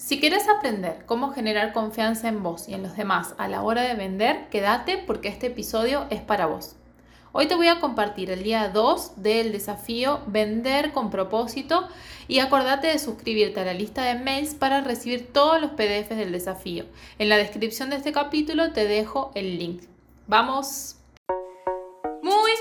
Si quieres aprender cómo generar confianza en vos y en los demás a la hora de vender, quédate porque este episodio es para vos. Hoy te voy a compartir el día 2 del desafío Vender con propósito y acordate de suscribirte a la lista de mails para recibir todos los PDFs del desafío. En la descripción de este capítulo te dejo el link. ¡Vamos!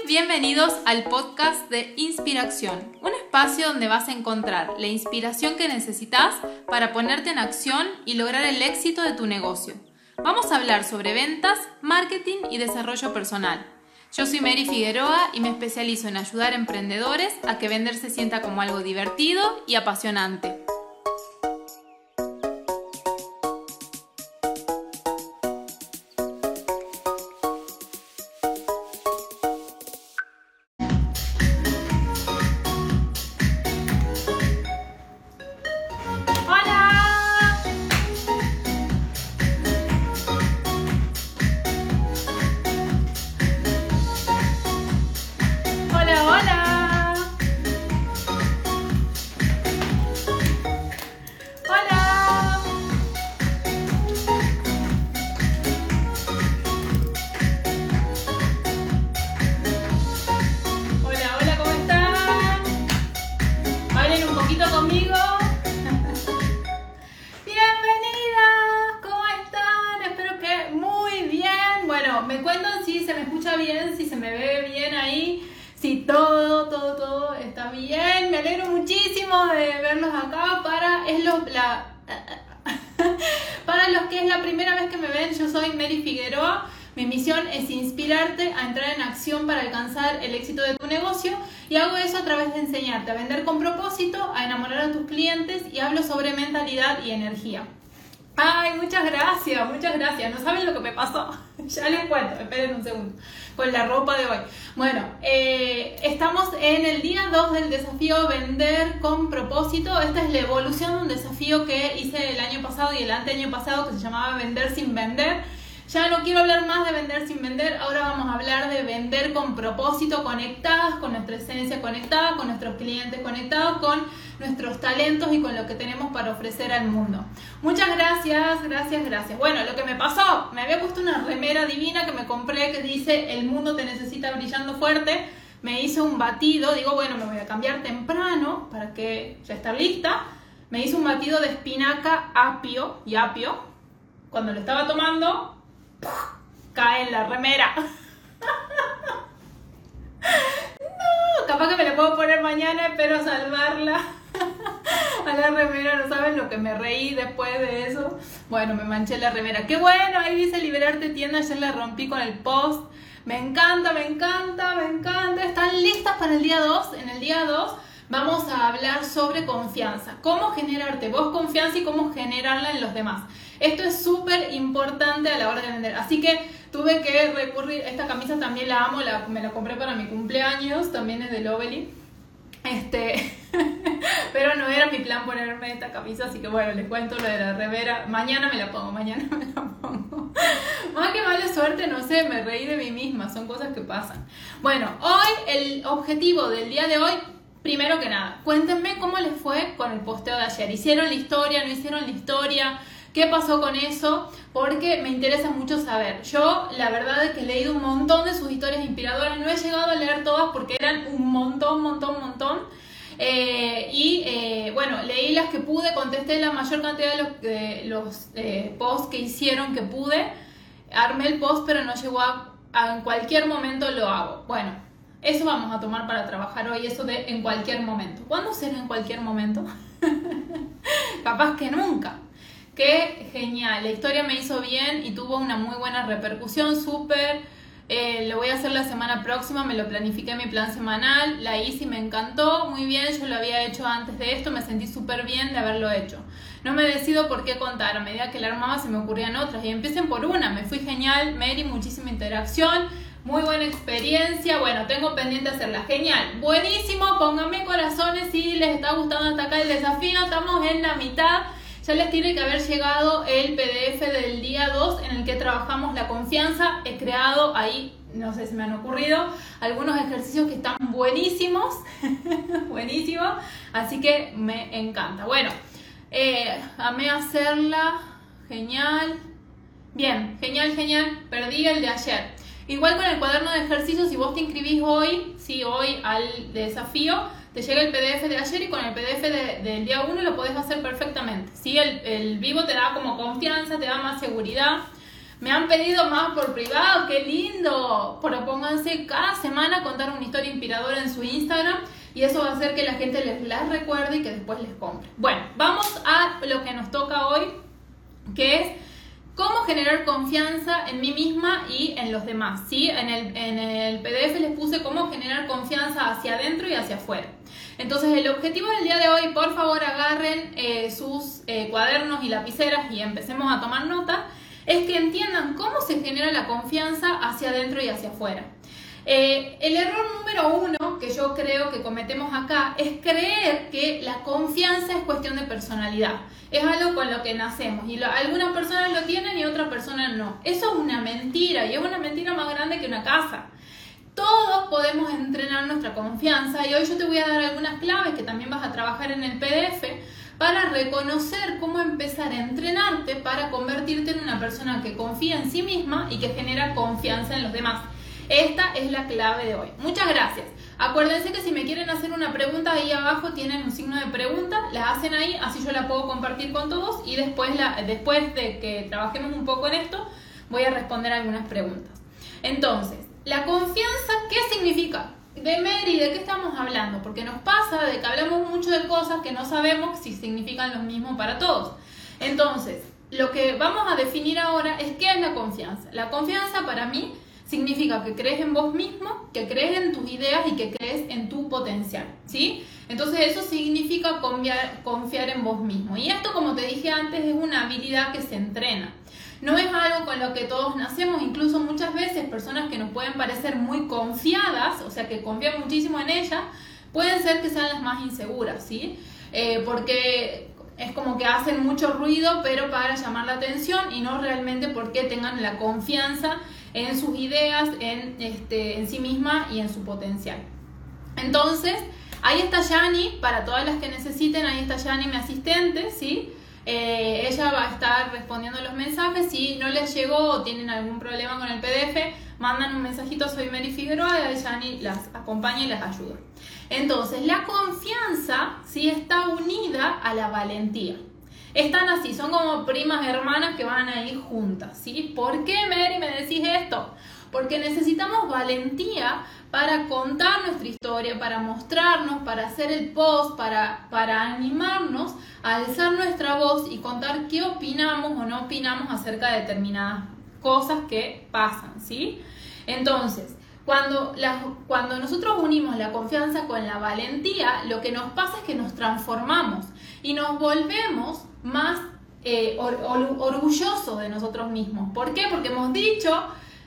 Bienvenidos al podcast de Inspiración, un espacio donde vas a encontrar la inspiración que necesitas para ponerte en acción y lograr el éxito de tu negocio. Vamos a hablar sobre ventas, marketing y desarrollo personal. Yo soy Mary Figueroa y me especializo en ayudar a emprendedores a que vender se sienta como algo divertido y apasionante. Y energía. Ay, muchas gracias, muchas gracias. No saben lo que me pasó. ya les cuento, esperen un segundo. Con la ropa de hoy. Bueno, eh, estamos en el día 2 del desafío Vender con propósito. Esta es la evolución de un desafío que hice el año pasado y el anteaño pasado que se llamaba Vender sin Vender ya no quiero hablar más de vender sin vender, ahora vamos a hablar de vender con propósito, conectadas, con nuestra esencia conectada, con nuestros clientes conectados, con nuestros talentos y con lo que tenemos para ofrecer al mundo. Muchas gracias, gracias, gracias. Bueno, lo que me pasó, me había puesto una remera divina que me compré que dice el mundo te necesita brillando fuerte. Me hice un batido, digo, bueno, me voy a cambiar temprano para que ya esté lista. Me hice un batido de espinaca, apio y apio. Cuando lo estaba tomando, cae en la remera. no, capaz que me la puedo poner mañana, espero salvarla. A la remera, no saben lo que me reí después de eso. Bueno, me manché la remera. Qué bueno, ahí dice liberarte tienda, ayer la rompí con el post. Me encanta, me encanta, me encanta. ¿Están listas para el día 2? En el día 2 vamos a hablar sobre confianza. Cómo generarte vos confianza y cómo generarla en los demás. Esto es súper importante a la hora de vender. Así que tuve que recurrir, esta camisa también la amo, me la compré para mi cumpleaños, también es de Lovely. Este, pero no era mi plan ponerme esta camisa, así que bueno, les cuento lo de la revera. Mañana me la pongo, mañana me la pongo. Más que mala suerte, no sé, me reí de mí misma, son cosas que pasan. Bueno, hoy el objetivo del día de hoy, primero que nada, cuéntenme cómo les fue con el posteo de ayer. ¿Hicieron la historia? ¿No hicieron la historia? ¿Qué pasó con eso? Porque me interesa mucho saber. Yo, la verdad es que he leído un montón de sus historias inspiradoras. No he llegado a leer todas porque eran un montón, montón, montón. Eh, y eh, bueno, leí las que pude, contesté la mayor cantidad de los, los eh, posts que hicieron que pude. Armé el post, pero no llegó a, a, En cualquier momento lo hago. Bueno, eso vamos a tomar para trabajar hoy, eso de en cualquier momento. ¿Cuándo será en cualquier momento? Capaz que nunca. Qué genial, la historia me hizo bien y tuvo una muy buena repercusión, súper. Eh, lo voy a hacer la semana próxima, me lo planifiqué mi plan semanal, la hice y me encantó, muy bien, yo lo había hecho antes de esto, me sentí súper bien de haberlo hecho. No me decido por qué contar, a medida que la armaba se me ocurrían otras y empiecen por una, me fui genial, Mary, muchísima interacción, muy buena experiencia, bueno, tengo pendiente hacerla, genial, buenísimo, pónganme corazones si les está gustando hasta acá el desafío, estamos en la mitad ya les tiene que haber llegado el PDF del día 2 en el que trabajamos la confianza. He creado ahí, no sé si me han ocurrido, algunos ejercicios que están buenísimos, buenísimos, así que me encanta. Bueno, eh, amé hacerla, genial. Bien, genial, genial. Perdí el de ayer. Igual con el cuaderno de ejercicios, si vos te inscribís hoy, sí, hoy al desafío, te llega el PDF de ayer y con el PDF del día 1 lo podés hacer perfectamente. ¿sí? El, el vivo te da como confianza, te da más seguridad. Me han pedido más por privado, qué lindo. Propónganse cada semana contar una historia inspiradora en su Instagram y eso va a hacer que la gente les las recuerde y que después les compre. Bueno, vamos a lo que nos toca hoy, que es cómo generar confianza en mí misma y en los demás. ¿sí? En, el, en el PDF les puse cómo generar confianza hacia adentro y hacia afuera. Entonces el objetivo del día de hoy, por favor agarren eh, sus eh, cuadernos y lapiceras y empecemos a tomar nota, es que entiendan cómo se genera la confianza hacia adentro y hacia afuera. Eh, el error número uno que yo creo que cometemos acá es creer que la confianza es cuestión de personalidad. Es algo con lo que nacemos y algunas personas lo tienen y otras personas no. Eso es una mentira y es una mentira más grande que una casa. Todos podemos entrenar nuestra confianza y hoy yo te voy a dar algunas claves que también vas a trabajar en el PDF para reconocer cómo empezar a entrenarte para convertirte en una persona que confía en sí misma y que genera confianza en los demás. Esta es la clave de hoy. Muchas gracias. Acuérdense que si me quieren hacer una pregunta ahí abajo tienen un signo de pregunta, la hacen ahí, así yo la puedo compartir con todos y después, después de que trabajemos un poco en esto, voy a responder algunas preguntas. Entonces, la confianza, ¿qué significa? De Mary, ¿de qué estamos hablando? Porque nos pasa de que hablamos mucho de cosas que no sabemos si significan lo mismo para todos. Entonces, lo que vamos a definir ahora es qué es la confianza. La confianza para mí significa que crees en vos mismo, que crees en tus ideas y que crees en tu potencial, ¿sí? Entonces eso significa confiar, en vos mismo. Y esto, como te dije antes, es una habilidad que se entrena. No es algo con lo que todos nacemos, incluso muchas veces personas que nos pueden parecer muy confiadas, o sea, que confían muchísimo en ellas, pueden ser que sean las más inseguras, ¿sí? Eh, porque es como que hacen mucho ruido, pero para llamar la atención y no realmente porque tengan la confianza en sus ideas, en, este, en sí misma y en su potencial. Entonces, ahí está Yani, para todas las que necesiten, ahí está Yani, mi asistente, ¿sí? Eh, ella va a estar respondiendo los mensajes. Si no les llegó o tienen algún problema con el PDF, mandan un mensajito, soy Mary Figueroa, y Yani las acompaña y las ayuda. Entonces, la confianza sí está unida a la valentía. Están así, son como primas hermanas que van a ir juntas, ¿sí? ¿Por qué, Mary, me decís esto? Porque necesitamos valentía para contar nuestra historia, para mostrarnos, para hacer el post, para, para animarnos a alzar nuestra voz y contar qué opinamos o no opinamos acerca de determinadas cosas que pasan, ¿sí? Entonces, cuando, cuando nosotros unimos la confianza con la valentía, lo que nos pasa es que nos transformamos y nos volvemos más eh, orgullosos de nosotros mismos. ¿Por qué? Porque hemos dicho,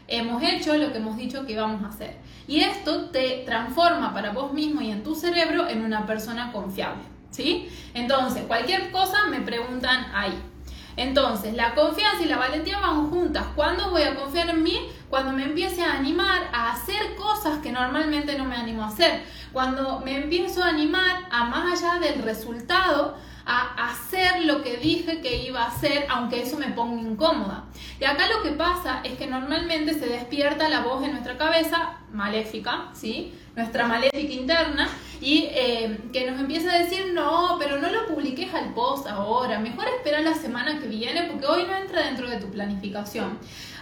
hemos hecho lo que hemos dicho que íbamos a hacer. Y esto te transforma para vos mismo y en tu cerebro en una persona confiable. ¿Sí? Entonces, cualquier cosa me preguntan ahí. Entonces, la confianza y la valentía van juntas. ¿Cuándo voy a confiar en mí? Cuando me empiece a animar a hacer cosas que normalmente no me animo a hacer. Cuando me empiezo a animar a más allá del resultado, a hacer lo que dije que iba a hacer, aunque eso me ponga incómoda. Y acá lo que pasa es que normalmente se despierta la voz en nuestra cabeza maléfica, ¿sí? Nuestra maléfica interna, y eh, que nos empieza a decir, no, pero no lo publiques al post ahora, mejor espera la semana que viene porque hoy no entra dentro de tu planificación.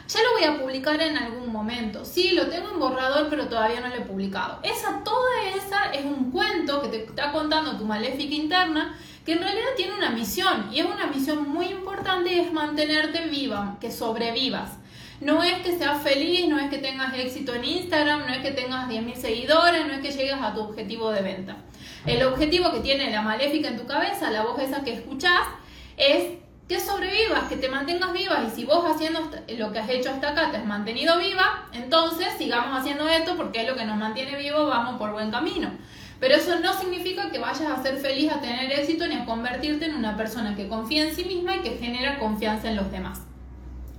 Ya lo voy a publicar en algún momento. Sí, lo tengo en borrador, pero todavía no lo he publicado. Esa, toda esa es un cuento que te está contando tu maléfica interna que en realidad tiene una misión y es una misión muy importante es mantenerte viva, que sobrevivas. No es que seas feliz, no es que tengas éxito en Instagram, no es que tengas 10.000 seguidores, no es que llegues a tu objetivo de venta. El objetivo que tiene la maléfica en tu cabeza, la voz esa que escuchás, es que sobrevivas, que te mantengas viva y si vos haciendo lo que has hecho hasta acá te has mantenido viva, entonces sigamos haciendo esto porque es lo que nos mantiene vivo, vamos por buen camino. Pero eso no significa que vayas a ser feliz, a tener éxito, ni a convertirte en una persona que confía en sí misma y que genera confianza en los demás.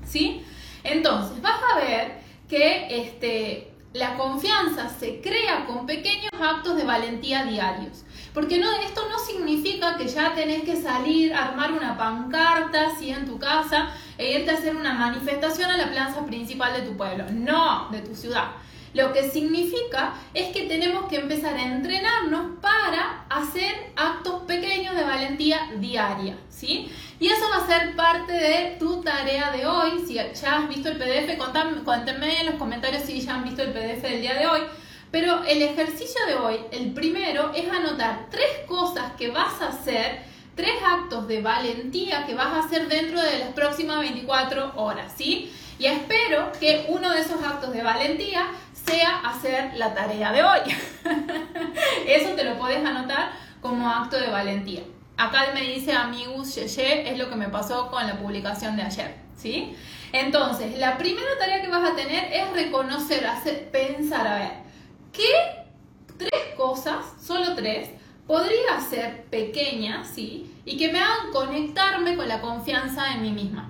¿Sí? Entonces, vas a ver que este, la confianza se crea con pequeños actos de valentía diarios. Porque esto no significa que ya tenés que salir, armar una pancarta. En tu casa e irte a hacer una manifestación a la plaza principal de tu pueblo. No, de tu ciudad. Lo que significa es que tenemos que empezar a entrenarnos para hacer actos pequeños de valentía diaria, ¿sí? Y eso va a ser parte de tu tarea de hoy. Si ya has visto el PDF, cuéntame en los comentarios si ya han visto el PDF del día de hoy. Pero el ejercicio de hoy, el primero, es anotar tres cosas que vas a hacer, tres actos de valentía que vas a hacer dentro de las próximas 24 horas, ¿sí? Y espero que uno de esos actos de valentía sea hacer la tarea de hoy. Eso te lo puedes anotar como acto de valentía. Acá me dice Amigus Yeye, es lo que me pasó con la publicación de ayer, ¿sí? Entonces, la primera tarea que vas a tener es reconocer, hacer, pensar, a ver, ¿qué tres cosas, solo tres, podría ser pequeñas, ¿sí? Y que me hagan conectarme con la confianza en mí misma.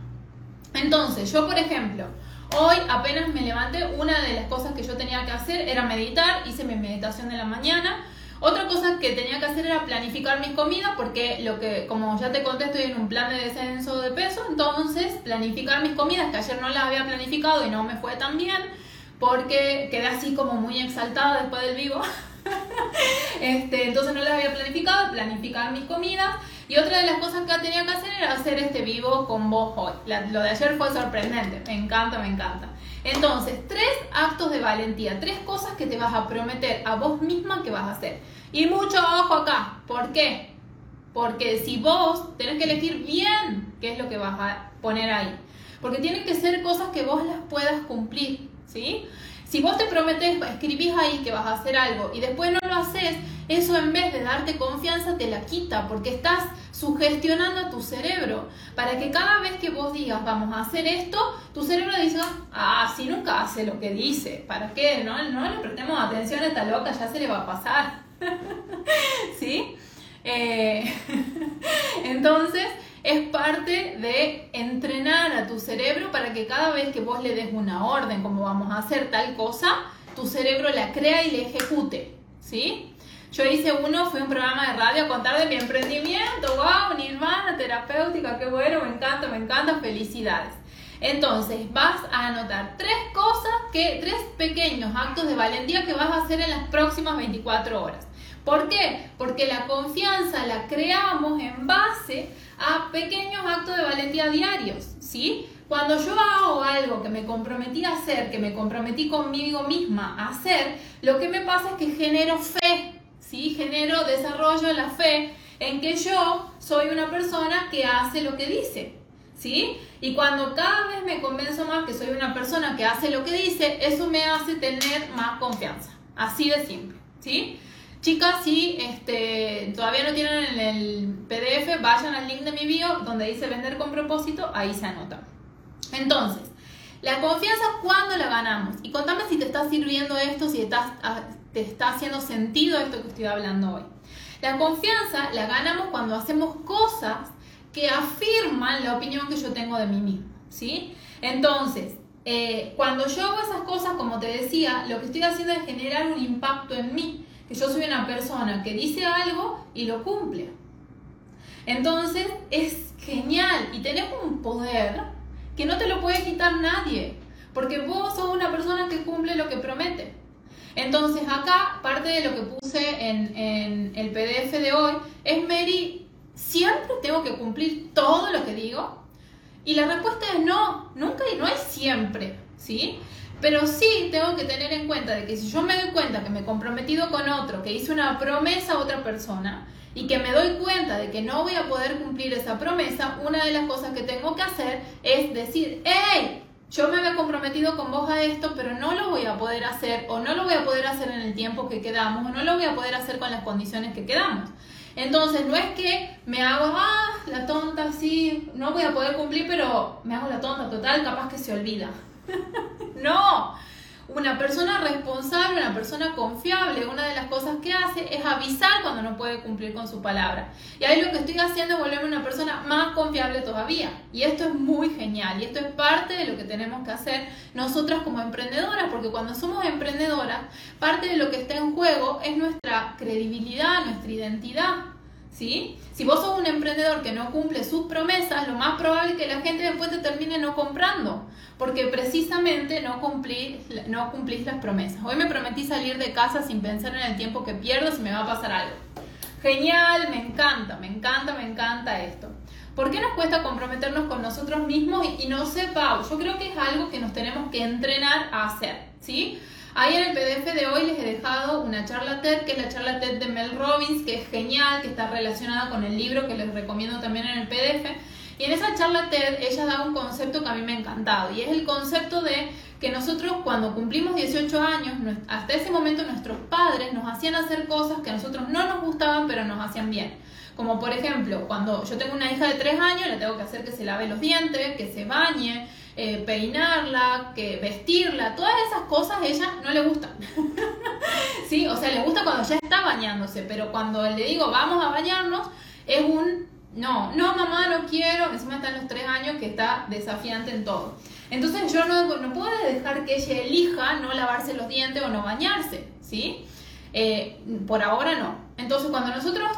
Entonces, yo, por ejemplo, Hoy apenas me levanté, una de las cosas que yo tenía que hacer era meditar, hice mi meditación de la mañana. Otra cosa que tenía que hacer era planificar mis comidas porque lo que, como ya te conté, estoy en un plan de descenso de peso, entonces planificar mis comidas, que ayer no las había planificado y no me fue tan bien, porque quedé así como muy exaltada después del vivo. este, entonces no las había planificado, planificar mis comidas. Y otra de las cosas que tenía que hacer era hacer este vivo con vos hoy. lo de ayer fue sorprendente, me encanta, me encanta. Entonces, tres actos de valentía, tres cosas que te vas a prometer a vos misma que vas a hacer. Y mucho ojo acá, ¿por qué? Porque si vos tenés que elegir bien qué es lo que vas a poner ahí. Porque tienen que ser cosas que vos las puedas cumplir, ¿sí? Si vos te prometes, escribís ahí que vas a hacer algo y después no lo haces, eso en vez de darte confianza te la quita porque estás sugestionando a tu cerebro para que cada vez que vos digas vamos a hacer esto, tu cerebro diga, ah, si nunca hace lo que dice, ¿para qué? No, no le prestemos atención a esta loca, ya se le va a pasar. ¿Sí? Eh, entonces, es parte de entrenar a tu cerebro para que cada vez que vos le des una orden, como vamos a hacer tal cosa, tu cerebro la crea y la ejecute, ¿sí? Yo hice uno, fue un programa de radio a contar de mi emprendimiento, wow, Nirvana, terapéutica, qué bueno, me encanta, me encanta, felicidades. Entonces, vas a anotar tres cosas, que, tres pequeños actos de valentía que vas a hacer en las próximas 24 horas. ¿Por qué? Porque la confianza la creamos en base a pequeños actos de valentía diarios, ¿sí? Cuando yo hago algo que me comprometí a hacer, que me comprometí conmigo misma a hacer, lo que me pasa es que genero fe, ¿sí? Genero, desarrollo la fe en que yo soy una persona que hace lo que dice, ¿sí? Y cuando cada vez me convenzo más que soy una persona que hace lo que dice, eso me hace tener más confianza, así de simple, ¿sí? Chicas, si este, todavía no tienen el PDF, vayan al link de mi bio donde dice vender con propósito, ahí se anota. Entonces, la confianza, ¿cuándo la ganamos? Y contame si te está sirviendo esto, si ah, te está haciendo sentido esto que estoy hablando hoy. La confianza la ganamos cuando hacemos cosas que afirman la opinión que yo tengo de mí mismo, ¿sí? Entonces, eh, cuando yo hago esas cosas, como te decía, lo que estoy haciendo es generar un impacto en mí yo soy una persona que dice algo y lo cumple. Entonces es genial y tenés un poder que no te lo puede quitar nadie, porque vos sos una persona que cumple lo que promete. Entonces acá parte de lo que puse en, en el PDF de hoy es, Mary, ¿siempre tengo que cumplir todo lo que digo? Y la respuesta es no, nunca y no es siempre, ¿sí? Pero sí tengo que tener en cuenta de que si yo me doy cuenta que me he comprometido con otro, que hice una promesa a otra persona y que me doy cuenta de que no voy a poder cumplir esa promesa, una de las cosas que tengo que hacer es decir, hey, yo me había comprometido con vos a esto, pero no lo voy a poder hacer o no lo voy a poder hacer en el tiempo que quedamos o no lo voy a poder hacer con las condiciones que quedamos. Entonces, no es que me hago, ah, la tonta, sí, no voy a poder cumplir, pero me hago la tonta total, capaz que se olvida. no, Una persona responsable, una persona confiable, una de las cosas que hace es avisar cuando no puede cumplir con su palabra. Y ahí lo que estoy haciendo es volverme una persona más confiable todavía. Y esto es muy genial. Y esto es parte de lo que tenemos que hacer nosotras como emprendedoras, porque cuando somos emprendedoras, parte de lo que está en juego es nuestra credibilidad, nuestra identidad. ¿Sí? Si vos sos un emprendedor que no cumple sus promesas, lo más probable es que la gente después te termine no comprando porque precisamente no, cumplí, no cumplís las promesas. Hoy me prometí salir de casa sin pensar en el tiempo que pierdo si me va a pasar algo. Genial, me encanta, me encanta, me encanta esto. ¿Por qué nos cuesta comprometernos con nosotros mismos? Y, no sé, yo creo que es algo que nos tenemos que entrenar a hacer, ¿sí? Ahí en el PDF de hoy les he dejado una charla TED, que es la charla TED de Mel Robbins, que es genial, que está relacionada con el libro que les recomiendo también en el PDF. Y en esa charla TED ella da un concepto que a mí me ha encantado y es el concepto de que nosotros cuando cumplimos 18 años, hasta ese momento nuestros padres nos hacían hacer cosas que a nosotros no nos gustaban pero nos hacían bien. Como por ejemplo, cuando yo tengo una hija de 3 años, le tengo que hacer que se lave los dientes, que se bañe, eh, peinarla, que vestirla, todas esas cosas a ella no le gustan. sí, o sea, le gusta cuando ya está bañándose, pero cuando le digo vamos a bañarnos, es un no, no, mamá, no quiero. Encima está en los tres años que está desafiante en todo. Entonces yo no, no puedo dejar que ella elija no lavarse los dientes o no bañarse, ¿sí? Eh, por ahora no. Entonces cuando nosotros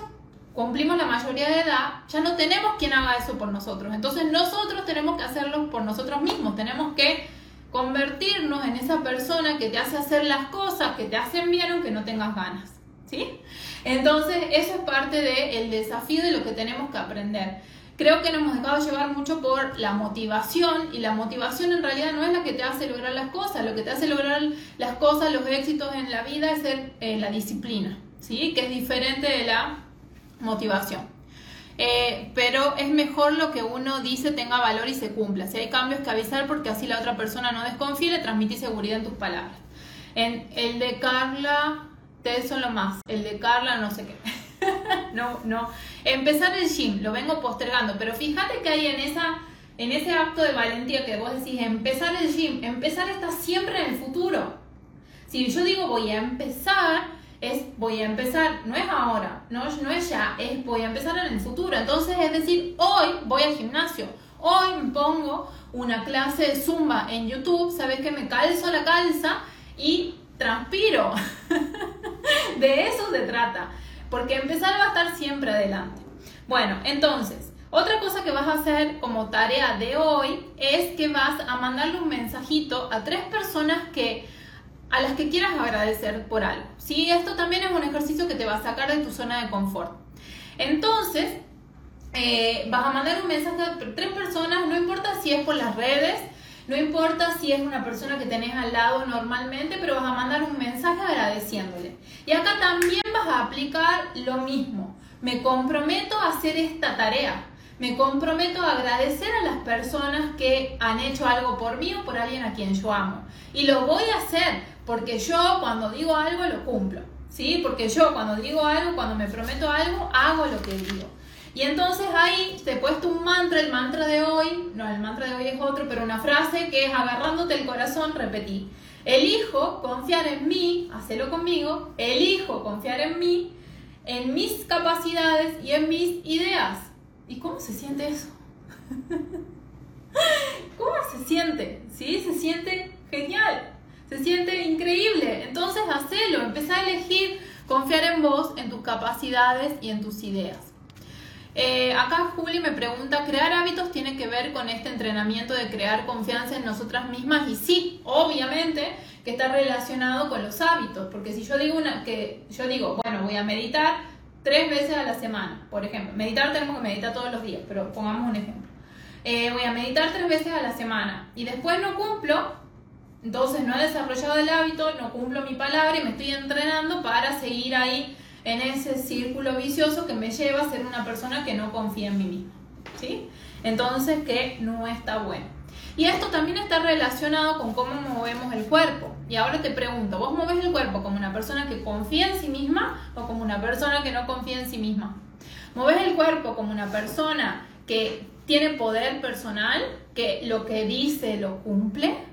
cumplimos la mayoría de edad, ya no tenemos quien haga eso por nosotros. Entonces nosotros tenemos que hacerlo por nosotros mismos. Tenemos que convertirnos en esa persona que te hace hacer las cosas que te hacen bien aunque no tengas ganas. ¿Sí? Entonces, eso es parte del desafío de lo que tenemos que aprender. Creo que nos hemos dejado llevar mucho por la motivación y la motivación en realidad no es la que te hace lograr las cosas, lo que te hace lograr las cosas, los éxitos en la vida es ser, eh, la disciplina, ¿sí? que es diferente de la motivación. Eh, pero es mejor lo que uno dice tenga valor y se cumpla. Si hay cambios que avisar porque así la otra persona no desconfíe, le transmitís seguridad en tus palabras. En el de Carla, ustedes son lo más. El de Carla, no sé qué. no, no. Empezar el gym, lo vengo postergando, pero fíjate que hay en esa en ese acto de valentía que vos decís, empezar el gym, empezar está siempre en el futuro. Si yo digo voy a empezar, es voy a empezar, no es ahora, no, no es ya, es voy a empezar en el futuro. Entonces es decir, hoy voy al gimnasio, hoy me pongo una clase de zumba en YouTube, sabes que me calzo la calza y transpiro. de eso se trata, porque empezar va a estar siempre adelante. Bueno, entonces, otra cosa que vas a hacer como tarea de hoy es que vas a mandarle un mensajito a tres personas que a las que quieras agradecer por algo. ¿sí? Esto también es un ejercicio que te va a sacar de tu zona de confort. Entonces, eh, vas a mandar un mensaje a tres personas, no importa si es por las redes, no importa si es una persona que tenés al lado normalmente, pero vas a mandar un mensaje agradeciéndole. Y acá también vas a aplicar lo mismo. Me comprometo a hacer esta tarea. Me comprometo a agradecer a las personas que han hecho algo por mí o por alguien a quien yo amo. Y lo voy a hacer porque yo cuando digo algo lo cumplo. ¿Sí? Porque yo cuando digo algo, cuando me prometo algo, hago lo que digo. Y entonces ahí te he puesto un mantra, el mantra de hoy, no, el mantra de hoy es otro, pero una frase que es agarrándote el corazón, repetí. Elijo confiar en mí, hacelo conmigo, elijo confiar en mí, en mis capacidades y en mis ideas. ¿Y cómo se siente eso? ¿Cómo se siente? ¿Sí? Se siente genial, se siente increíble. Entonces hacelo, empezá a elegir confiar en vos, en tus capacidades y en tus ideas. Eh, acá Juli me pregunta, ¿crear hábitos tiene que ver con este entrenamiento de crear confianza en nosotras mismas? Y sí, obviamente que está relacionado con los hábitos, porque si yo digo una, que yo digo, bueno, voy a meditar tres veces a la semana, por ejemplo, meditar tenemos que meditar todos los días, pero pongamos un ejemplo. Eh, voy a meditar tres veces a la semana y después no cumplo, entonces no he desarrollado el hábito, no cumplo mi palabra y me estoy entrenando para seguir ahí en ese círculo vicioso que me lleva a ser una persona que no confía en mí misma. ¿sí? Entonces, que no está bueno. Y esto también está relacionado con cómo movemos el cuerpo. Y ahora te pregunto, ¿vos moves el cuerpo como una persona que confía en sí misma o como una persona que no confía en sí misma? ¿Moves el cuerpo como una persona que tiene poder personal, que lo que dice lo cumple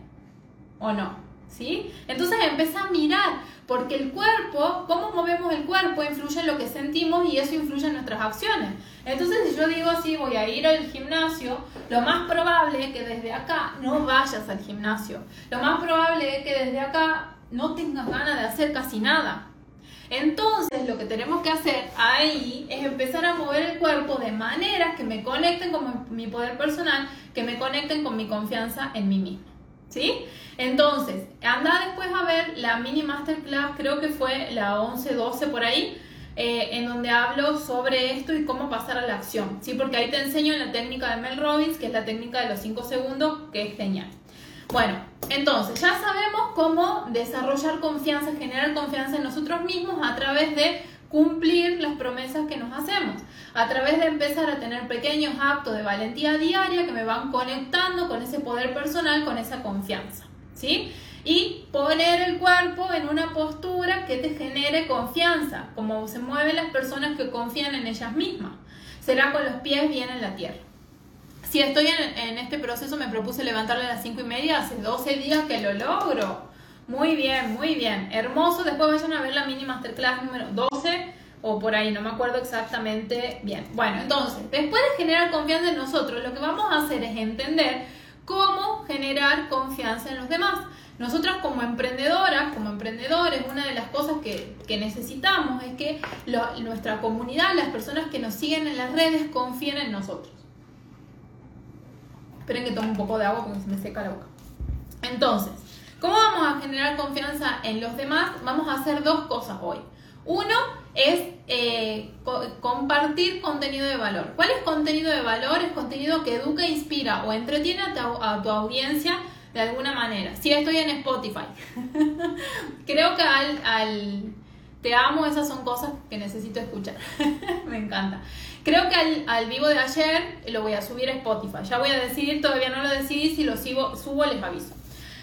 o no? ¿sí? Entonces empieza a mirar, porque el cuerpo, cómo movemos el cuerpo, influye en lo que sentimos y eso influye en nuestras acciones. Entonces, si yo digo así, voy a ir al gimnasio, lo más probable es que desde acá no vayas al gimnasio. Lo más probable es que desde acá no tengas ganas de hacer casi nada. Entonces, lo que tenemos que hacer ahí es empezar a mover el cuerpo de maneras que me conecten con mi poder personal, que me conecten con mi confianza en mí mismo. ¿Sí? Entonces, anda después a ver la mini masterclass, creo que fue la 11-12 por ahí, eh, en donde hablo sobre esto y cómo pasar a la acción. ¿Sí? Porque ahí te enseño la técnica de Mel Robbins, que es la técnica de los 5 segundos, que es genial. Bueno, entonces ya sabemos cómo desarrollar confianza, generar confianza en nosotros mismos a través de cumplir las promesas que nos hacemos, a través de empezar a tener pequeños actos de valentía diaria que me van conectando con ese poder personal, con esa confianza, ¿sí? Y poner el cuerpo en una postura que te genere confianza, como se mueven las personas que confían en ellas mismas. Será con los pies bien en la tierra. Si estoy en, este proceso, me propuse levantarle a las 5 y media, hace 12 días que lo logro. Muy bien, muy bien. Hermoso. Después vayan a ver la mini masterclass número 12 o por ahí, no me acuerdo exactamente bien. Bueno, entonces, después de generar confianza en nosotros, lo que vamos a hacer es entender cómo generar confianza en los demás. Nosotras como emprendedoras, como emprendedores, una de las cosas que, necesitamos es que nuestra comunidad, las personas que nos siguen en las redes, confíen en nosotros. Esperen que tome un poco de agua porque se me seca la boca. Entonces, ¿cómo vamos a generar confianza en los demás? Vamos a hacer dos cosas hoy. Uno es eh, compartir contenido de valor. ¿Cuál es contenido de valor? Es contenido que educa, inspira o entretiene a tu, audiencia de alguna manera. Si estoy en Spotify. Creo que al, te amo, esas son cosas que necesito escuchar. Me encanta. Creo que al, vivo de ayer lo voy a subir a Spotify. Ya voy a decidir, todavía no lo decidí, si lo subo les aviso.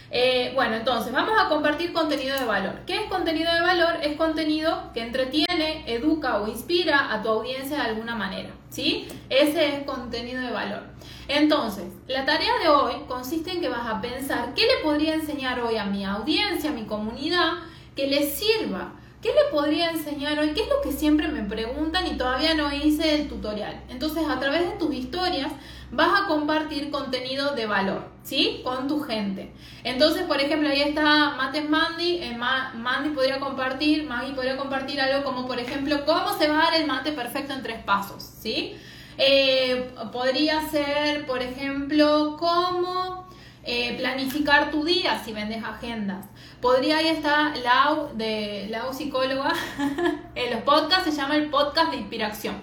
Eh, bueno, entonces vamos a compartir contenido de valor. ¿Qué es contenido de valor? Es contenido que entretiene, educa o inspira a tu audiencia de alguna manera. ¿Sí? Ese es contenido de valor. Entonces, la tarea de hoy consiste en que vas a pensar qué le podría enseñar hoy a mi audiencia, a mi comunidad, que les sirva ¿Qué le podría enseñar hoy? ¿Qué es lo que siempre me preguntan y todavía no hice el tutorial? Entonces, a través de tus historias vas a compartir contenido de valor, ¿sí? Con tu gente. Entonces, por ejemplo, ahí está Mates Mandy. Eh, Mandy podría compartir, Maggie podría compartir algo como, por ejemplo, cómo se va a dar el mate perfecto en tres pasos, ¿sí? Eh, podría ser, por ejemplo, cómo eh, planificar tu día si vendes agendas. Podría ahí estar Lau, de Lau Psicóloga. en los podcasts se llama el podcast de inspiración.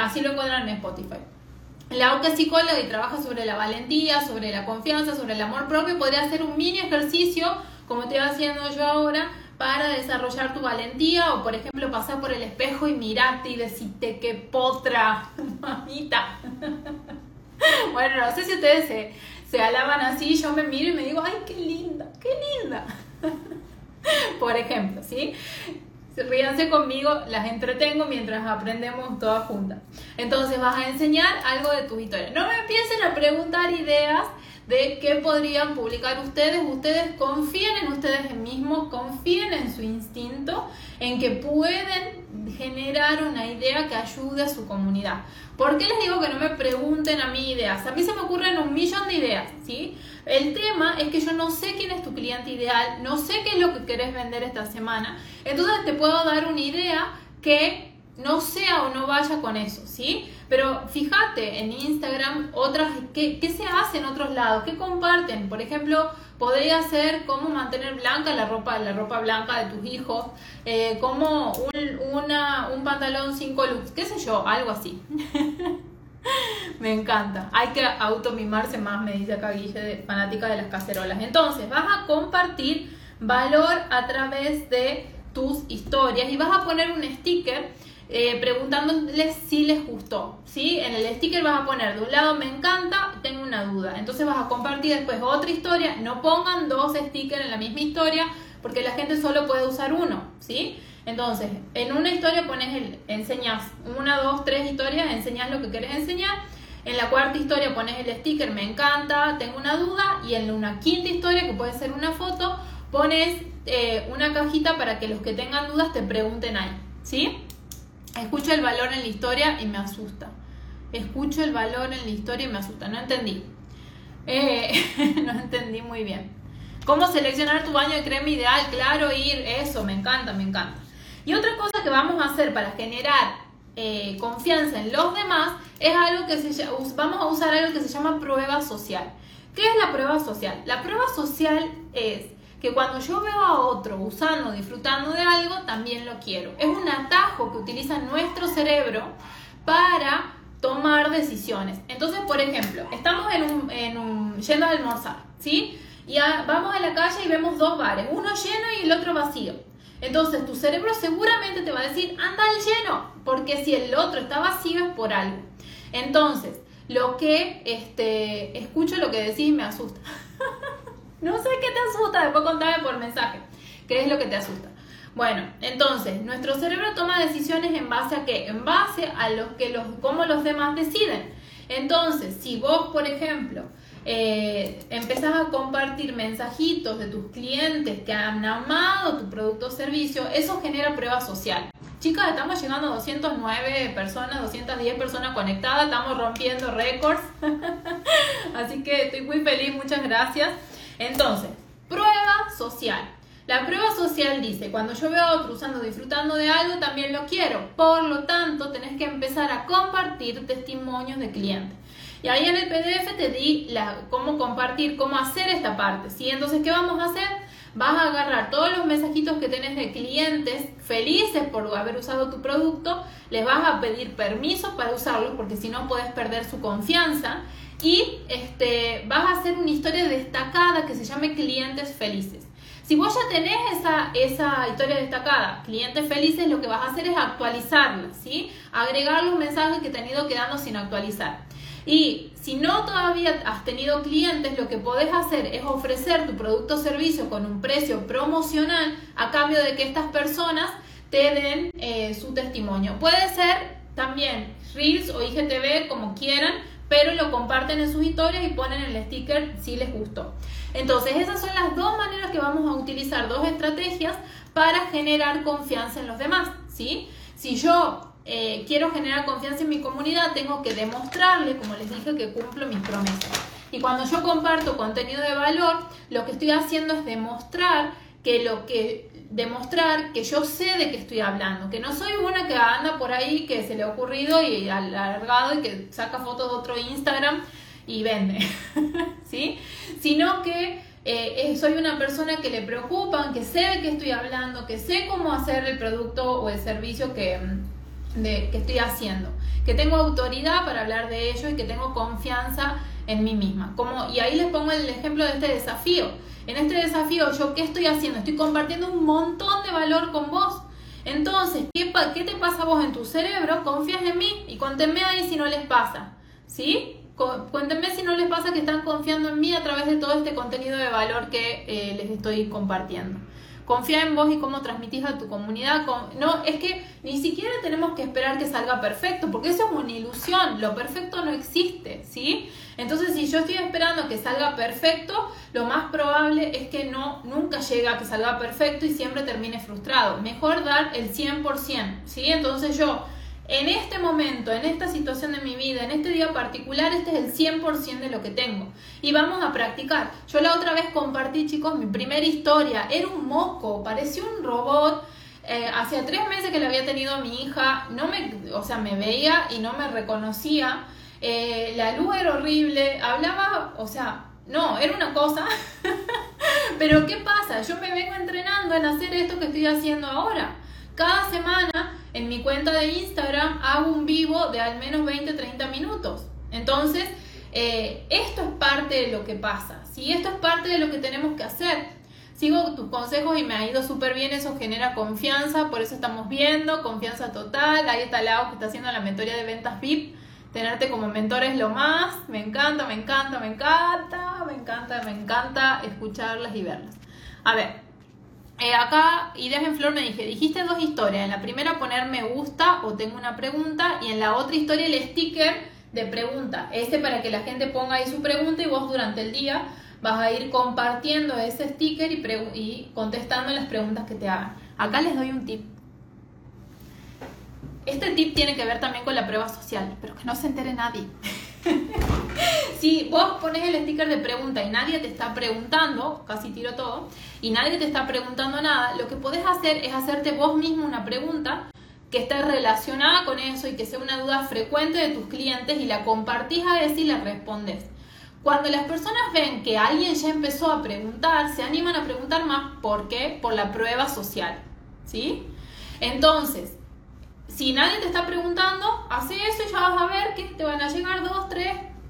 Así lo encuentran en Spotify. Lau que es psicóloga y trabaja sobre la valentía, sobre la confianza, sobre el amor propio, podría hacer un mini ejercicio, como estoy haciendo yo ahora, para desarrollar tu valentía o por ejemplo pasar por el espejo y mirarte y decirte que potra, mamita. bueno, no sé si ustedes se, se alaban así, yo me miro y me digo, ay, qué linda, qué linda. Por ejemplo, ¿sí? Ríanse conmigo, las entretengo mientras aprendemos todas juntas. Entonces vas a enseñar algo de tu historia. No me empiecen a preguntar ideas de qué podrían publicar ustedes. Ustedes confíen en ustedes mismos, confíen en su instinto, en que pueden generar una idea que ayude a su comunidad. ¿Por qué les digo que no me pregunten a mí ideas? A mí se me ocurren un millón de ideas, ¿sí? El tema es que yo no sé quién es tu cliente ideal, no sé qué es lo que querés vender esta semana. Entonces te puedo dar una idea que no sea o no vaya con eso, ¿sí? Pero fíjate en Instagram otras, ¿qué, ¿qué, se hace en otros lados? ¿Qué comparten? Por ejemplo, podría ser cómo mantener blanca la ropa, la ropa blanca de tus hijos, eh, como un, una, un pantalón cinco looks, qué sé yo, algo así. me encanta. Hay que automimarse más, me dice acá Guille, fanática de las cacerolas. Entonces, vas a compartir valor a través de tus historias y vas a poner un sticker eh, preguntándoles si les gustó. ¿sí? En el sticker vas a poner de un lado me encanta, tengo una duda. Entonces vas a compartir después otra historia. No pongan dos stickers en la misma historia porque la gente solo puede usar uno. ¿sí? Entonces, en una historia pones el, enseñas una, dos, tres historias, enseñas lo que quieres enseñar. En la cuarta historia pones el sticker, me encanta, tengo una duda. Y en una quinta historia, que puede ser una foto, pones eh, una cajita para que los que tengan dudas te pregunten ahí. ¿Sí? Escucho el valor en la historia y me asusta. Escucho el valor en la historia y me asusta. No entendí. Eh, no entendí muy bien. ¿Cómo seleccionar tu baño de crema ideal? Claro, ir, eso, me encanta, me encanta. Y otra cosa que vamos a hacer para generar eh, confianza en los demás es algo que se vamos a usar algo que se llama prueba social. ¿Qué es la prueba social? La prueba social es que cuando yo veo a otro usando, disfrutando de algo, también lo quiero. Es un atajo que utiliza nuestro cerebro para tomar decisiones. Entonces, por ejemplo, estamos en un, en un yendo a almorzar, ¿sí? Y vamos a la calle y vemos dos bares, uno lleno y el otro vacío. Entonces tu cerebro seguramente te va a decir, anda al lleno, porque si el otro está vacío es por algo. Entonces, lo que este, escucho lo que decís me asusta. no sé qué te asusta, después contame por mensaje, qué es lo que te asusta. Bueno, entonces, nuestro cerebro toma decisiones en base a qué? En base a los que los, cómo los demás deciden. Entonces, si vos, por ejemplo, eh, empezás a compartir mensajitos de tus clientes que han amado tu producto o servicio, eso genera prueba social. Chicas, estamos llegando a 209 personas, 210 personas conectadas, estamos rompiendo récords. Así que estoy muy feliz, muchas gracias. Entonces, prueba social. La prueba social dice, cuando yo veo a otro usando, disfrutando de algo, también lo quiero. Por lo tanto, tenés que empezar a compartir testimonios de clientes. Y ahí en el PDF te di cómo compartir, cómo hacer esta parte. ¿sí? Entonces, ¿qué vamos a hacer? Vas a agarrar todos los mensajitos que tenés de clientes felices por haber usado tu producto, les vas a pedir permiso para usarlo porque si no puedes perder su confianza y este, vas a hacer una historia destacada que se llame clientes felices. Si vos ya tenés esa, esa historia destacada, clientes felices, lo que vas a hacer es actualizarla, ¿sí? Agregar los mensajes que te han ido quedando sin actualizar. Y si no todavía has tenido clientes, lo que podés hacer es ofrecer tu producto o servicio con un precio promocional a cambio de que estas personas te den eh, su testimonio. Puede ser también Reels o IGTV, como quieran, pero lo comparten en sus historias y ponen el sticker si les gustó. Entonces, esas son las dos maneras que vamos a utilizar, dos estrategias para generar confianza en los demás, ¿sí? Si yo eh, quiero generar confianza en mi comunidad, tengo que demostrarle, como les dije, que cumplo mis promesas. Y cuando yo comparto contenido de valor, lo que estoy haciendo es demostrar que lo que demostrar que yo sé de qué estoy hablando, que no soy una que anda por ahí que se le ha ocurrido y alargado y que saca fotos de otro Instagram y vende, ¿sí? Sino que eh, soy una persona que le preocupa, que sé de qué estoy hablando, que sé cómo hacer el producto o el servicio que, de, que estoy haciendo, que tengo autoridad para hablar de ello y que tengo confianza en mí misma. Como, y ahí les pongo el ejemplo de este desafío. En este desafío, ¿yo qué estoy haciendo? Estoy compartiendo un montón de valor con vos. Entonces, ¿qué, ¿qué te pasa a vos en tu cerebro? Confías en mí y cuéntenme ahí si no les pasa. ¿Sí? Cuéntenme si no les pasa que están confiando en mí a través de todo este contenido de valor que eh, les estoy compartiendo confía en vos y cómo transmitís a tu comunidad. No, es que ni siquiera tenemos que esperar que salga perfecto, porque eso es una ilusión, lo perfecto no existe, ¿sí? Entonces, si yo estoy esperando que salga perfecto, lo más probable es que no, nunca llegue a que salga perfecto y siempre termine frustrado. Mejor dar el 100%, ¿sí? Entonces yo en este momento, en esta situación de mi vida, en este día particular, este es el 100% de lo que tengo. Y vamos a practicar. Yo la otra vez compartí, chicos, mi primera historia. Era un moco, parecía un robot. Eh, hacía tres meses que le había tenido mi hija, no me, o sea, me veía y no me reconocía. Eh, la luz era horrible, hablaba, o sea, no, era una cosa. Pero ¿qué pasa? Yo me vengo entrenando en hacer esto que estoy haciendo ahora. Cada semana en mi cuenta de Instagram hago un vivo de al menos 20-30 minutos. Entonces, eh, esto es parte de lo que pasa. Si esto es parte de lo que tenemos que hacer. Sigo tus consejos y me ha ido súper bien, eso genera confianza, por eso estamos viendo, confianza total. Ahí está Lau que está haciendo la mentoría de ventas VIP. Tenerte como mentor es lo más. Me encanta, me encanta, me encanta, me encanta, me encanta escucharlas y verlas. A ver, eh, acá, Ideas en Flor me dije, dijiste dos historias. En la primera poner me gusta o tengo una pregunta y en la otra historia el sticker de pregunta. Este para que la gente ponga ahí su pregunta y vos durante el día vas a ir compartiendo ese sticker y, y contestando las preguntas que te hagan. Acá les doy un tip. Este tip tiene que ver también con la prueba social, pero que no se entere nadie. si vos pones el sticker de pregunta y nadie te está preguntando, casi tiro todo, y nadie te está preguntando nada, lo que podés hacer es hacerte vos mismo una pregunta que esté relacionada con eso y que sea una duda frecuente de tus clientes y la compartís a ese y la respondes. Cuando las personas ven que alguien ya empezó a preguntar, se animan a preguntar más. ¿Por qué? Por la prueba social. ¿Sí? Entonces, si nadie te está preguntando, hace eso y ya vas a ver que te van a llegar dos,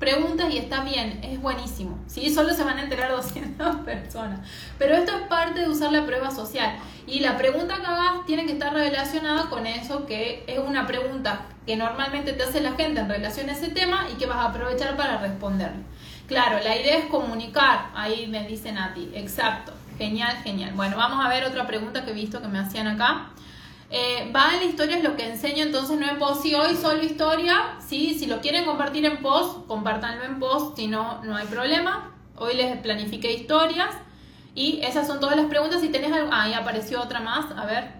preguntas y está bien, es buenísimo. ¿sí? Solo se van a enterar 200 personas. Pero esto es parte de usar la prueba social. Y la pregunta que hagas tiene que estar relacionada con eso, que es una pregunta que normalmente te hace la gente en relación a ese tema y que vas a aprovechar para responderle. Claro, la idea es comunicar, ahí me dicen a ti, exacto, genial, genial. Bueno, vamos a ver otra pregunta que he visto que me hacían acá. Eh, va en la historia es lo que enseño, entonces no en post. Si hoy solo historia, ¿sí? si lo quieren compartir en post, compártanlo en post, si no, no hay problema. Hoy les planifiqué historias y esas son todas las preguntas. Si tenés algo, ah, ahí apareció otra más, a ver.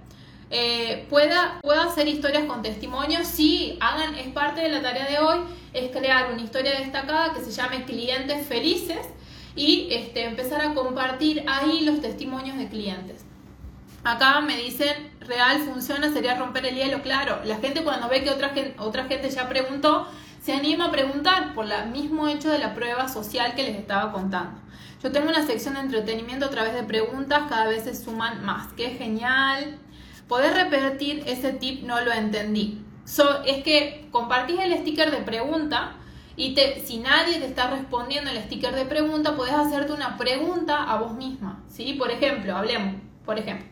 Eh, pueda, pueda hacer historias con testimonios, sí, hagan, es parte de la tarea de hoy, es crear una historia destacada que se llame clientes felices y este, empezar a compartir ahí los testimonios de clientes. Acá me dicen, real funciona, sería romper el hielo. Claro, la gente cuando ve que otra gente, otra gente ya preguntó, se anima a preguntar por el mismo hecho de la prueba social que les estaba contando. Yo tengo una sección de entretenimiento a través de preguntas, cada vez se suman más. Qué genial. Poder repetir ese tip no lo entendí. es que compartís el sticker de pregunta y te, si nadie te está respondiendo el sticker de pregunta, puedes hacerte una pregunta a vos misma. ¿sí? Por ejemplo, hablemos, por ejemplo.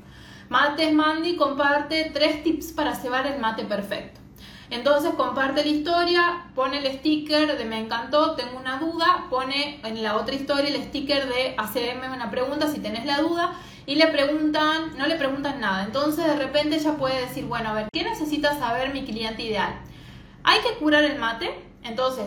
Mates Mandy comparte tres tips para cebar el mate perfecto. Entonces comparte la historia, pone el sticker de me encantó, tengo una duda, pone en la otra historia el sticker de hacerme una pregunta si tenés la duda y le preguntan, no le preguntan nada. Entonces de repente ella puede decir, bueno, a ver, ¿qué necesita saber mi cliente ideal? Hay que curar el mate, entonces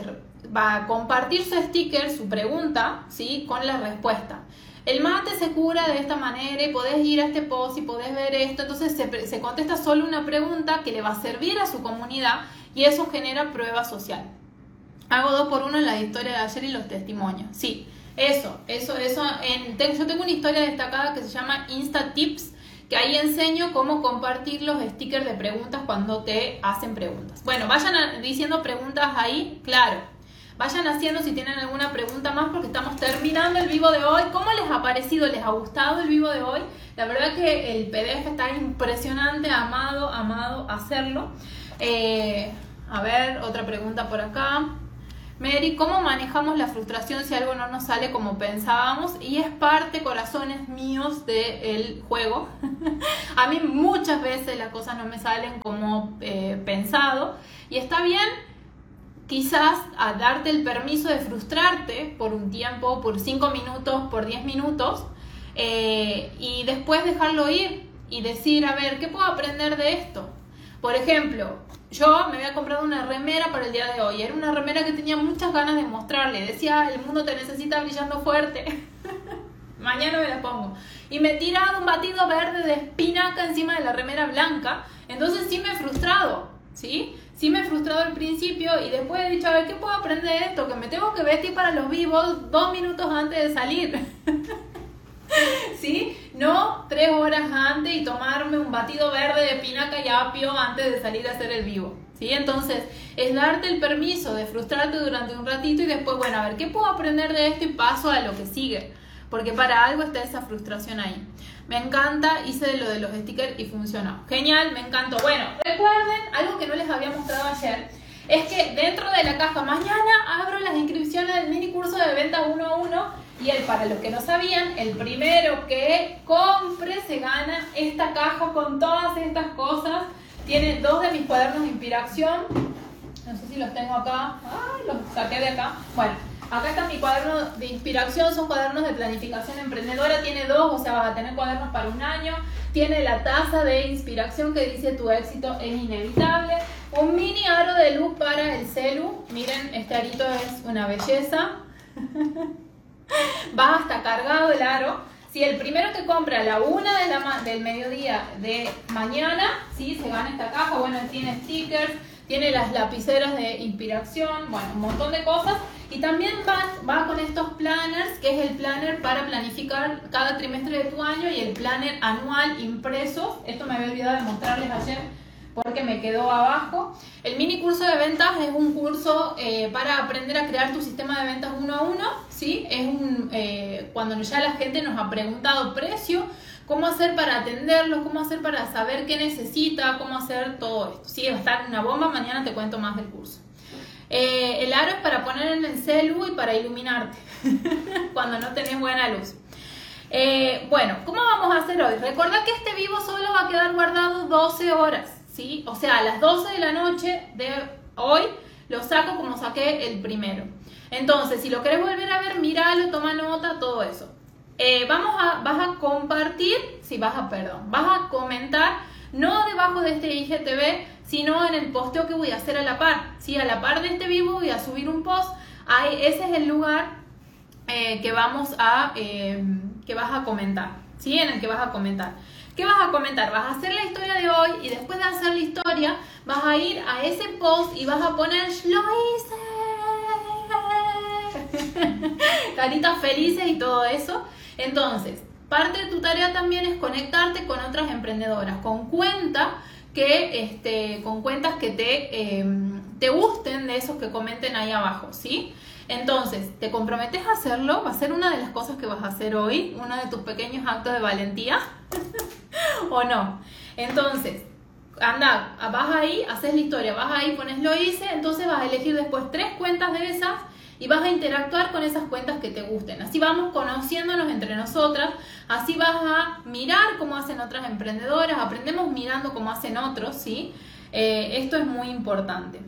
va a compartir su sticker, su pregunta, ¿sí? Con la respuesta. El mate se cura de esta manera y podés ir a este post y podés ver esto. Entonces se, se contesta solo una pregunta que le va a servir a su comunidad y eso genera prueba social. Hago dos por uno en la historia de ayer y los testimonios. Sí, eso, eso, eso. Yo tengo una historia destacada que se llama Insta Tips, que ahí enseño cómo compartir los stickers de preguntas cuando te hacen preguntas. Bueno, vayan diciendo preguntas ahí, claro. Vayan haciendo si tienen alguna pregunta más porque estamos terminando el vivo de hoy. ¿Cómo les ha parecido? ¿Les ha gustado el vivo de hoy? La verdad que el PDF está impresionante, amado, amado hacerlo. Eh, a ver, otra pregunta por acá. Mary, ¿cómo manejamos la frustración si algo no nos sale como pensábamos? Y es parte, corazones míos, del juego. a mí muchas veces las cosas no me salen como eh, pensado. Y está bien quizás a darte el permiso de frustrarte por un tiempo, por 5 minutos, por 10 minutos, eh, y después dejarlo ir y decir, a ver, ¿qué puedo aprender de esto? Por ejemplo, yo me había comprado una remera para el día de hoy. Era una remera que tenía muchas ganas de mostrarle. Decía, el mundo te necesita brillando fuerte. Mañana me la pongo. Y me he tirado un batido verde de espinaca encima de la remera blanca. Entonces sí me he frustrado. ¿Sí? sí me he frustrado al principio y después he dicho, a ver, ¿qué puedo aprender de esto? Que me tengo que vestir para los vivos dos minutos antes de salir. ¿Sí? No tres horas antes y tomarme un batido verde de pinaca y apio antes de salir a hacer el vivo. ¿Sí? Entonces, es darte el permiso de frustrarte durante un ratito y después, bueno, a ver, ¿qué puedo aprender de esto? Y paso a lo que sigue. Porque para algo está esa frustración ahí. Me encanta, hice lo de los stickers y funcionó. Genial, me encantó. Bueno, recuerden, algo que no les había mostrado ayer, es que dentro de la caja mañana abro las inscripciones del mini curso de ventas uno a uno y el, para los que no sabían, el primero que compre se gana esta caja con todas estas cosas. Tiene dos de mis cuadernos de inspiración. No sé si los tengo acá. Ah, los saqué de acá. Bueno, Acá está mi cuaderno de inspiración, son cuadernos de planificación emprendedora, tiene dos, o sea, vas a tener cuadernos para un año. Tiene la taza de inspiración que dice tu éxito es inevitable. Un mini aro de luz para el celu. Miren, este arito es una belleza. Va hasta cargado el aro. Si el primero que compra a la una del mediodía de mañana, ¿sí? se gana esta caja. Bueno, tiene stickers, tiene las lapiceras de inspiración, bueno, un montón de cosas. Y también va, va con estos planners, que es el planner para planificar cada trimestre de tu año y el planner anual impreso. Esto me había olvidado de mostrarles ayer porque me quedó abajo. El mini curso de ventas es un curso eh, para aprender a crear tu sistema de ventas uno a uno, ¿sí? Es un, eh, cuando ya la gente nos ha preguntado precio, cómo hacer para atenderlos, cómo hacer para saber qué necesita, cómo hacer todo esto. Sí, va a estar una bomba, mañana te cuento más del curso. Eh, el aro es para poner en el celu y para iluminarte cuando no tenés buena luz. bueno, ¿cómo vamos a hacer hoy? Recuerda que este vivo solo va a quedar guardado 12 horas. ¿sí? O sea, a las 12 de la noche de hoy lo saco como saqué el primero. Entonces, si lo querés volver a ver, míralo, toma nota, todo eso. Eh, vamos a, vas a compartir, si vas a, perdón, vas a comentar, no debajo de este IGTV, sino en el posteo que voy a hacer a la par. ¿sí? A la par de este vivo voy a subir un post. Ahí, ese es el lugar eh, que vamos a, eh, que vas a comentar, ¿sí? En el que vas a comentar. ¿Qué vas a comentar? Vas a hacer la historia de hoy y después de hacer la historia vas a ir a ese post y vas a poner lo hice. Caritas felices y todo eso. Entonces, parte de tu tarea también es conectarte con otras emprendedoras, con cuentas que, este, con cuentas que te, em, te gusten de esos que comenten ahí abajo, ¿sí? Entonces, ¿te comprometes a hacerlo? Va a ser una de las cosas que vas a hacer hoy, uno de tus pequeños actos de valentía. ¿O no? Entonces, anda, vas ahí, haces la historia, vas ahí, pones lo hice, entonces vas a elegir después tres cuentas de esas y vas a interactuar con esas cuentas que te gusten. Así vamos conociéndonos entre nosotras, así vas a mirar cómo hacen otras emprendedoras, aprendemos mirando cómo hacen otros, ¿sí? Eh, esto es muy importante.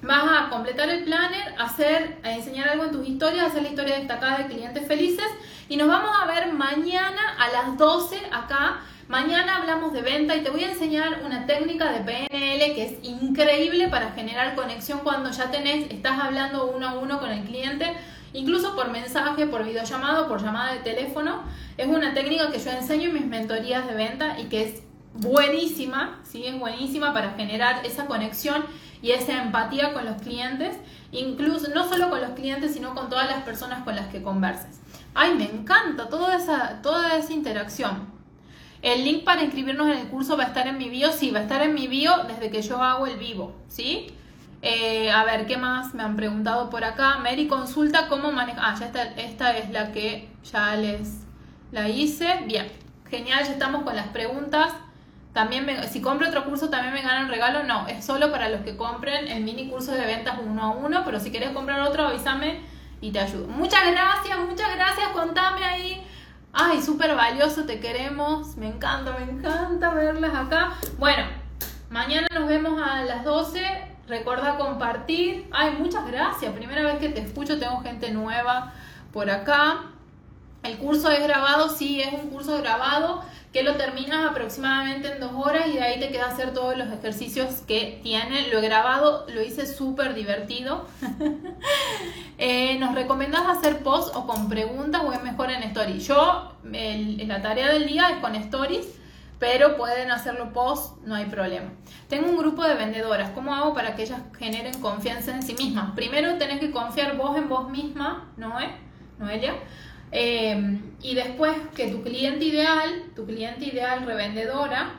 Vas a completar el planner, hacer, a enseñar algo en tus historias, hacer la historia destacada de clientes felices y nos vamos a ver mañana a las 12 acá. Mañana hablamos de venta y te voy a enseñar una técnica de PNL que es increíble para generar conexión cuando ya tenés, estás hablando uno a uno con el cliente, incluso por mensaje, por videollamado, por llamada de teléfono. Es una técnica que yo enseño en mis mentorías de venta y que es buenísima, ¿sí? Es buenísima para generar esa conexión y esa empatía con los clientes, incluso no solo con los clientes, sino con todas las personas con las que converses. Ay, me encanta toda esa, toda esa interacción. El link para inscribirnos en el curso va a estar en mi bio, sí, va a estar en mi bio desde que yo hago el vivo, ¿sí? Eh, a ver, ¿qué más me han preguntado por acá? Mary consulta cómo manejar. Ah, ya está, esta es la que ya les la hice. Bien, genial, ya estamos con las preguntas. También si compro otro curso también me ganan regalo. No, es solo para los que compren el mini curso de ventas uno a uno. Pero si quieres comprar otro, avísame y te ayudo. Muchas gracias, muchas gracias. Contame ahí. Ay, súper valioso, te queremos. Me encanta, me encanta verlas acá. Bueno, mañana nos vemos a las 12. Recuerda compartir. Ay, muchas gracias. Primera vez que te escucho, tengo gente nueva por acá. El curso es grabado, sí, es un curso grabado que lo terminas aproximadamente en dos horas y de ahí te queda hacer todos los ejercicios que tiene. Lo he grabado, lo hice súper divertido. Eh, ¿Nos recomendás hacer post o con preguntas o es mejor en stories? Yo, la tarea del día es con stories, pero pueden hacerlo post, no hay problema. Tengo un grupo de vendedoras. ¿Cómo hago para que ellas generen confianza en sí mismas? Primero tenés que confiar vos en vos misma, ¿no es? Noelia. Em, y después que tu cliente ideal, tu cliente ideal revendedora,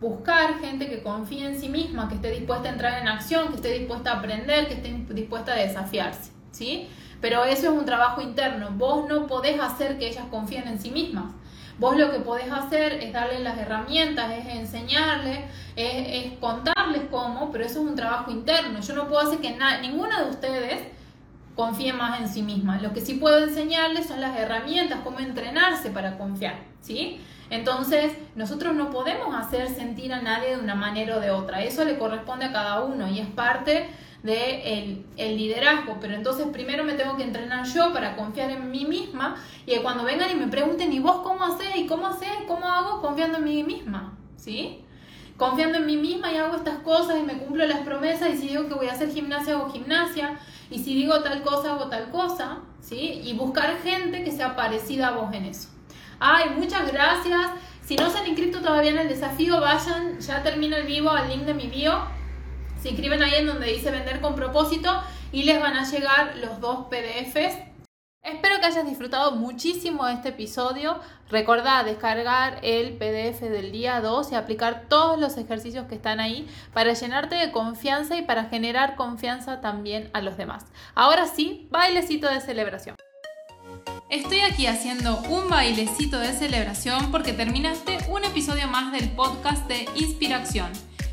buscar gente que confíe en sí misma, que esté dispuesta a entrar en acción, que esté dispuesta a aprender, que esté dispuesta a desafiarse, ¿sí? Pero eso es un trabajo interno. Vos no podés hacer que ellas confíen en sí mismas. Vos lo que podés hacer es darles las herramientas, es enseñarles, es, es contarles cómo, pero eso es un trabajo interno. Yo no puedo hacer que ninguna de ustedes confíe más en sí misma. Lo que sí puedo enseñarles son las herramientas, cómo entrenarse para confiar, ¿sí? Entonces, nosotros no podemos hacer sentir a nadie de una manera o de otra. Eso le corresponde a cada uno y es parte del de el liderazgo. Pero entonces primero me tengo que entrenar yo para confiar en mí misma y cuando vengan y me pregunten, ¿y vos cómo haces? ¿Y cómo haces? ¿Cómo hago? Confiando en mí misma, ¿sí? Confiando en mí misma y hago estas cosas y me cumplo las promesas y si digo que voy a hacer gimnasia hago gimnasia y si digo tal cosa hago tal cosa, ¿sí? Y buscar gente que sea parecida a vos en eso. Ay, muchas gracias. Si no se han inscrito todavía en el desafío, vayan, ya termina el vivo al link de mi bio. Se inscriben ahí en donde dice vender con propósito y les van a llegar los dos PDFs. Espero que hayas disfrutado muchísimo este episodio. Recordá descargar el PDF del día 2 y aplicar todos los ejercicios que están ahí para llenarte de confianza y para generar confianza también a los demás. Ahora sí, bailecito de celebración. Estoy aquí haciendo un bailecito de celebración porque terminaste un episodio más del podcast de Inspiración.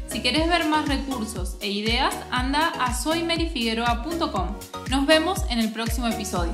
Si quieres ver más recursos e ideas, anda a soymerifigueroa.com. Nos vemos en el próximo episodio.